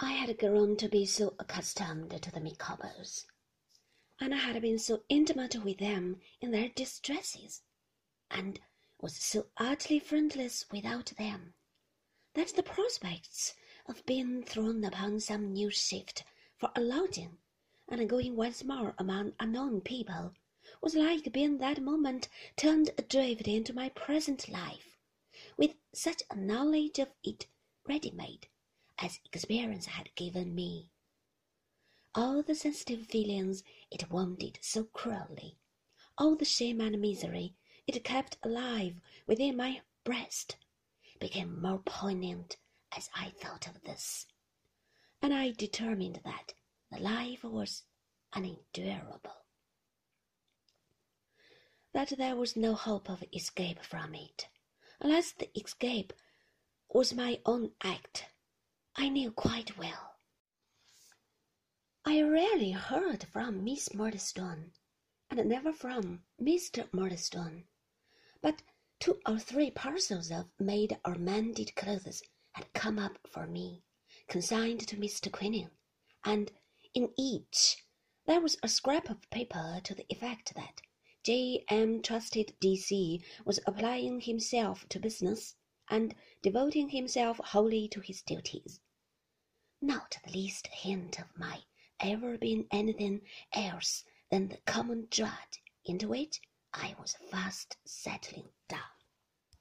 I had grown to be so accustomed to the Micawbers, and I had been so intimate with them in their distresses, and was so utterly friendless without them, that the prospects of being thrown upon some new shift for a lodging, and going once more among unknown people, was like being that moment turned adrift into my present life, with such a knowledge of it ready-made as experience had given me. All the sensitive feelings it wounded so cruelly, all the shame and misery it kept alive within my breast, became more poignant as I thought of this, and I determined that the life was unendurable, that there was no hope of escape from it, unless the escape was my own act I knew quite well. I rarely heard from Miss Murdstone, and never from Mr. Murdstone, but two or three parcels of made or mended clothes had come up for me, consigned to Mr. Quinion, and in each there was a scrap of paper to the effect that J. M. Trusted D.C. was applying himself to business and devoting himself wholly to his duties not the least hint of my ever being anything else than the common drudge into which I was fast settling down.